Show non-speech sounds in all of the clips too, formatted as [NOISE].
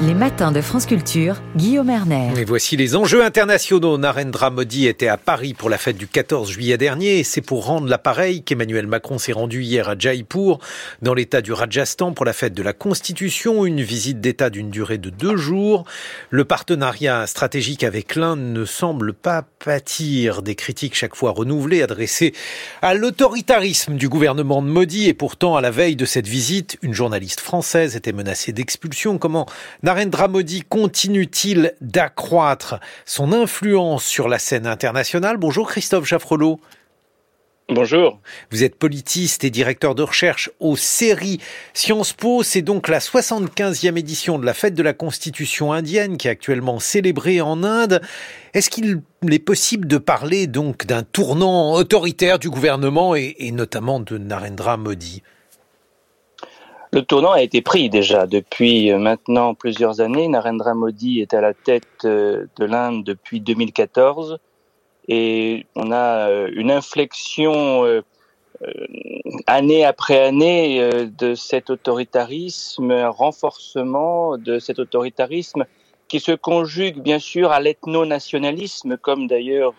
Les matins de France Culture, Guillaume Erner. Et voici les enjeux internationaux. Narendra Modi était à Paris pour la fête du 14 juillet dernier c'est pour rendre l'appareil qu'Emmanuel Macron s'est rendu hier à Jaipur, dans l'état du Rajasthan, pour la fête de la Constitution, une visite d'état d'une durée de deux jours. Le partenariat stratégique avec l'Inde ne semble pas pâtir des critiques chaque fois renouvelées adressées à l'autoritarisme du gouvernement de Modi et pourtant à la veille de cette visite, une journaliste française était menacée d'expulsion. Comment Narendra Modi continue-t-il d'accroître son influence sur la scène internationale? Bonjour Christophe Jaffrelot. Bonjour. Vous êtes politiste et directeur de recherche au CERI Sciences Po. C'est donc la 75e édition de la fête de la Constitution indienne qui est actuellement célébrée en Inde. Est-ce qu'il est possible de parler donc d'un tournant autoritaire du gouvernement et, et notamment de Narendra Modi? Le tournant a été pris déjà depuis euh, maintenant plusieurs années. Narendra Modi est à la tête euh, de l'Inde depuis 2014 et on a euh, une inflexion année après année de cet autoritarisme, un renforcement de cet autoritarisme qui se conjugue bien sûr à l'ethno-nationalisme comme d'ailleurs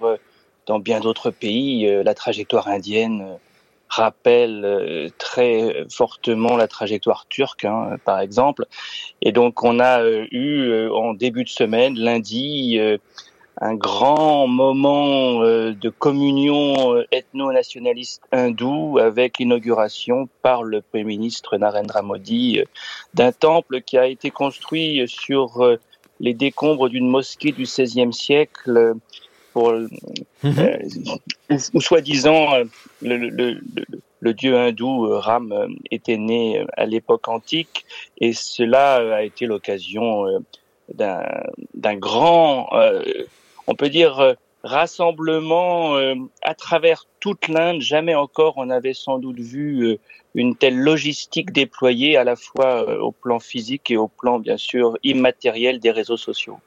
dans bien d'autres pays la trajectoire indienne rappelle euh, très fortement la trajectoire turque, hein, par exemple. Et donc on a euh, eu euh, en début de semaine, lundi, un grand moment de communion ethno-nationaliste hindoue avec l'inauguration par le Premier ministre Narendra Modi d'un temple qui a été construit sur les décombres d'une mosquée du XVIe siècle pour mhm. euh, ou soi-disant euh, le, le, le, dieu hindou euh, Ram était né à l'époque antique et cela a été l'occasion d'un grand, on peut dire, rassemblement à travers toute l'Inde. Jamais encore on avait sans doute vu une telle logistique déployée à la fois au plan physique et au plan bien sûr immatériel des réseaux sociaux.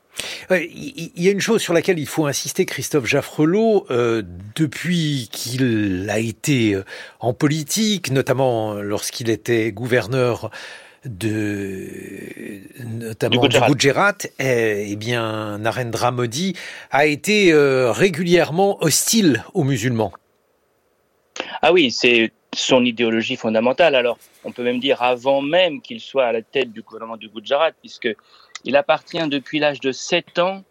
Il y a une chose sur laquelle il faut insister, Christophe Jaffrelot, euh, depuis qu'il a été euh, en politique, notamment lorsqu'il était gouverneur de notamment du Gujarat, eh, eh, bien Narendra Modi a été euh, régulièrement hostile aux musulmans. Ah oui, c'est son idéologie fondamentale. Alors, on peut même dire avant même qu'il soit à la tête du gouvernement du Gujarat, puisque il appartient depuis l'âge de 7 ans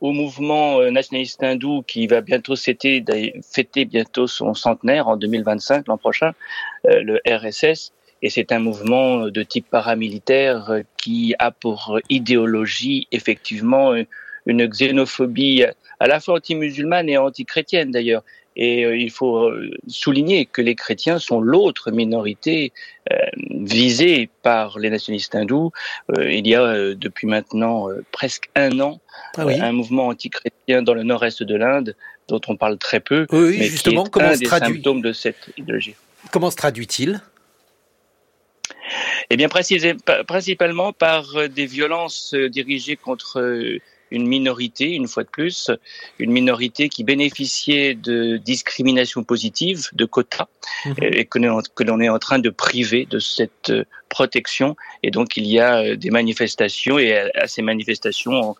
au mouvement euh, nationaliste hindou qui va bientôt fêter, fêter bientôt son centenaire en 2025, l'an prochain, euh, le RSS. Et c'est un mouvement de type paramilitaire euh, qui a pour idéologie effectivement une xénophobie à la fois anti-musulmane et anti-chrétienne d'ailleurs. Et euh, il faut euh, souligner que les chrétiens sont l'autre minorité euh, visée par les nationalistes hindous. il y a depuis maintenant presque un an ah un mouvement anti-chrétien dans le nord-est de l'Inde dont on parle très peu, oui, mais justement, qui est un des symptômes de cette idéologie. Comment se traduit-il eh bien, principalement par des violences dirigées contre une minorité, une fois de plus, une minorité qui bénéficiait de discrimination positive, de quotas, mhm. et que l'on est en train de priver de cette euh, protection. Et donc il y a euh, des manifestations, et à ces manifestations,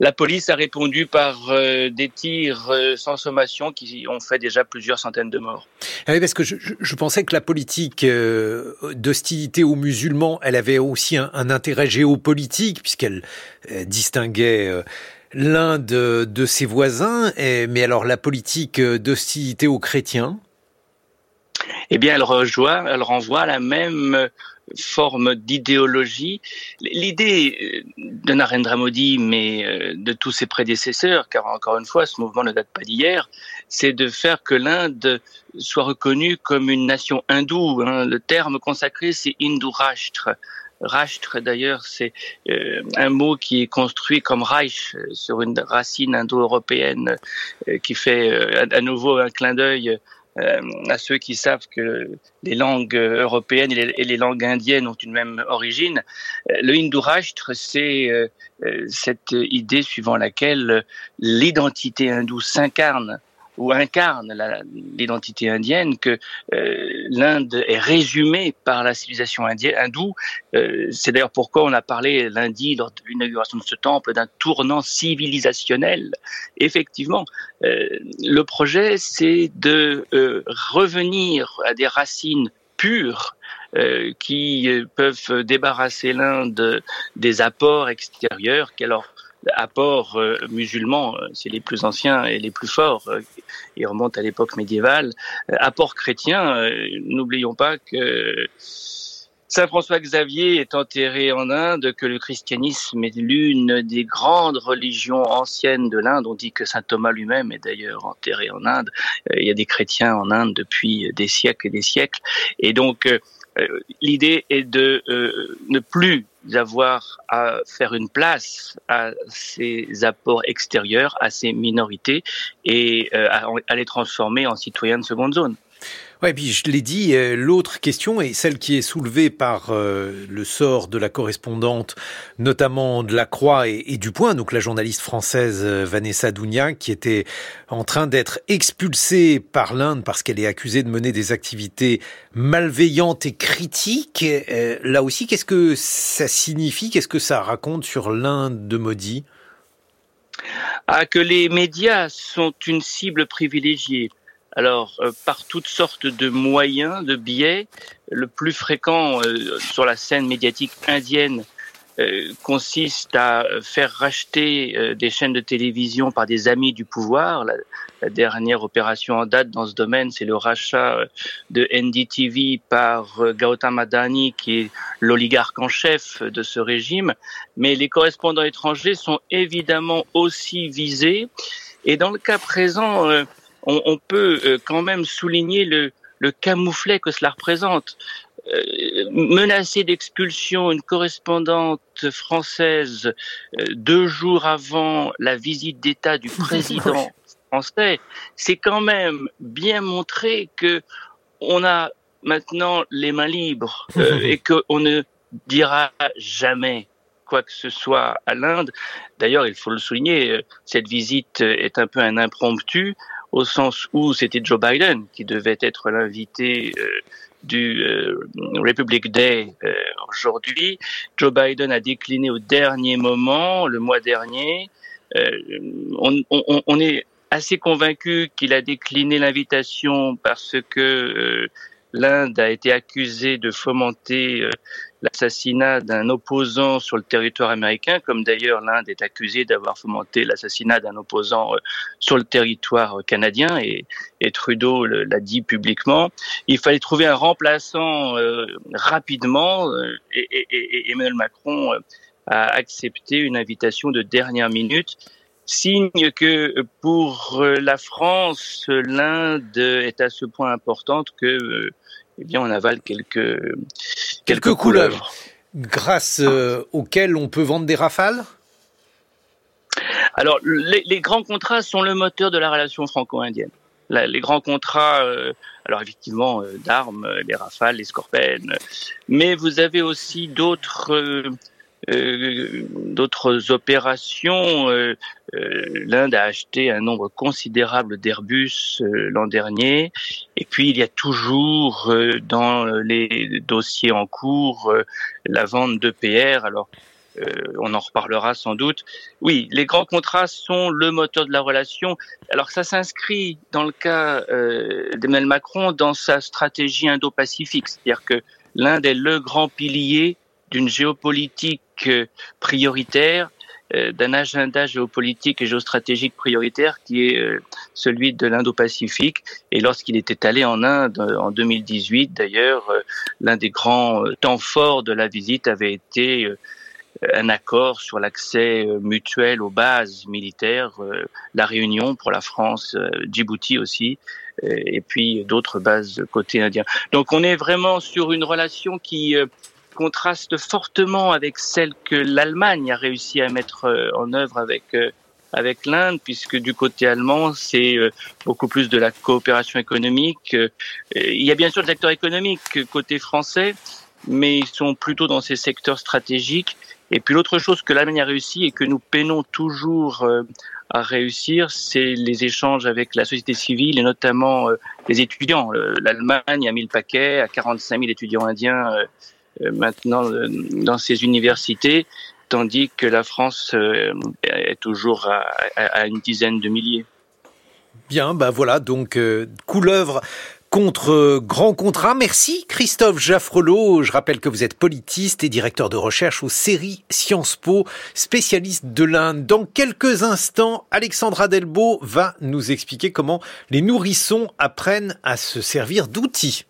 la police a répondu par euh, des tirs sans sommation qui ont fait déjà plusieurs centaines de morts. Ah oui, parce que je, je, pensais que la politique d'hostilité aux musulmans, elle avait aussi un, un intérêt géopolitique, puisqu'elle distinguait l'un de, de, ses voisins. mais alors la politique d'hostilité aux chrétiens? Eh bien, elle, rejoint, elle renvoie à la même forme d'idéologie. L'idée de Narendra Modi, mais euh, de tous ses prédécesseurs, car encore une fois, ce mouvement ne date pas d'hier, c'est de faire que l'Inde soit reconnue comme une nation hindoue. Hein. Le terme consacré, c'est Hindu-Rashtra. Rashtra, d'ailleurs, c'est euh, un mot qui est construit comme Reich sur une racine indo-européenne euh, qui fait à nouveau un clin d'œil euh, à ceux qui savent que les langues européennes et les, langues indiennes ont une même origine. Euh, le Hindu-Rashtra, c'est euh, cette idée suivant laquelle l'identité hindoue s'incarne ou incarne l'identité indienne, que l'Inde est résumée par la civilisation indienne, hindoue. C'est d'ailleurs pourquoi on a parlé lundi lors de l'inauguration de ce temple d'un tournant civilisationnel. Effectivement, le projet, c'est de revenir à des racines pures euh, qui euh, peuvent débarrasser l'Inde des apports extérieurs, qui alors apports euh, musulmans, c'est les plus anciens et les plus forts, ils remontent à l'époque médiévale. apports chrétiens, n'oublions pas que Saint François Xavier est enterré en Inde, que le christianisme est l'une des grandes religions anciennes de l'Inde. On dit que Saint Thomas lui-même est d'ailleurs enterré en Inde. Il y a des chrétiens en Inde depuis des siècles et des siècles. Et donc, euh, l'idée est de euh, ne plus avoir à faire une place à ces apports extérieurs, à ces minorités, et euh, à les transformer en citoyens de seconde zone. Ouais, puis je l'ai dit, euh, l'autre question est celle qui est soulevée par euh, le sort de la correspondante, notamment de la Croix et, du Point, donc la journaliste française euh, Vanessa Dounia, qui était en train d'être expulsée par l'Inde parce qu'elle est accusée de mener des activités malveillantes et critiques. là aussi, qu'est-ce que ça signifie? Qu'est-ce que ça raconte sur l'Inde de Modi? Ah, que les médias sont une cible privilégiée alors, euh, par toutes sortes de moyens, de biais, le plus fréquent euh, sur la scène médiatique indienne euh, consiste à faire racheter des chaînes de télévision par des amis du pouvoir. La, dernière opération en date dans ce domaine, c'est le rachat de NDTV par Gautam Adani, qui est l'oligarque en chef de ce régime. Mais les correspondants étrangers sont évidemment aussi visés. Et dans le cas présent, on, peut euh, quand même souligner le, camouflet que cela représente. Euh, menacer d'expulsion une correspondante française euh, deux jours avant la visite d'État du [LAUGHS] président français, c'est quand même bien montrer que on a maintenant les mains libres [LAUGHS] et qu'on ne dira jamais quoi que ce soit à l'Inde. D'ailleurs, il faut le souligner, cette visite est un peu un impromptu au sens où c'était Joe Biden qui devait être l'invité euh, du euh, Republic Day euh, aujourd'hui. Joe Biden a décliné au dernier moment, le mois dernier. On, on, on, est assez convaincu qu'il a décliné l'invitation parce que l'Inde a été accusée de fomenter l'assassinat d'un opposant sur le territoire américain, comme d'ailleurs l'Inde est accusée d'avoir fomenté l'assassinat d'un opposant euh, sur le territoire canadien, et, Trudeau l'a dit publiquement. Il fallait trouver un remplaçant euh, rapidement, euh, et, Emmanuel Macron a accepté une invitation de dernière minute signe que pour la France, l'Inde est à ce point importante que eh bien, on avale quelques, quelques, couleurs. Grâce euh, auxquelles on peut vendre des rafales? Alors, les, grands contrats sont le moteur de la relation franco-indienne. les grands contrats, euh, alors effectivement, euh, d'armes, les rafales, les scorpènes, mais vous avez aussi d'autres euh, d'autres opérations. Euh, euh, L'Inde a acheté un nombre considérable d'Airbus l'an dernier. Et puis, il y a toujours dans les dossiers en cours la vente de PR. Alors, on en reparlera sans doute. Oui, les grands contrats sont le moteur de la relation. Alors ça s'inscrit dans le cas d'Emmanuel Macron dans sa stratégie indo-pacifique, c'est-à-dire que l'Inde est le grand pilier d'une géopolitique euh, prioritaire, euh, d'un agenda géopolitique et géostratégique prioritaire qui est euh, celui de l'Indo-Pacifique. Et lorsqu'il était allé en Inde en 2018, d'ailleurs, l'un des grands temps forts de la visite avait été un accord sur l'accès mutuel aux bases militaires, la Réunion pour la France, Djibouti aussi, et puis d'autres bases côté indien. Donc on est vraiment sur une relation qui contraste fortement avec celle que l'Allemagne a réussi à mettre euh, en œuvre avec euh, avec l'Inde, puisque du côté allemand, c'est euh, beaucoup plus de la coopération économique. Il y a bien sûr des acteurs économiques côté français, mais ils sont plutôt dans ces secteurs stratégiques. Et puis l'autre chose que l'Allemagne a réussi et que nous peinons toujours à réussir, c'est les échanges avec la société civile et notamment les étudiants. L'Allemagne a mis le paquet à 45 000 étudiants indiens maintenant dans ses universités, tandis que la France est toujours à, à, une dizaine de milliers. Bien, ben voilà, donc couleuvre contre Grand Contrat. Merci Christophe Jaffrelot. Je rappelle que vous êtes politiste et directeur de recherche aux séries Sciences Po, spécialiste de l'Inde. Dans quelques instants, Alexandra Delbo va nous expliquer comment les nourrissons apprennent à se servir d'outils.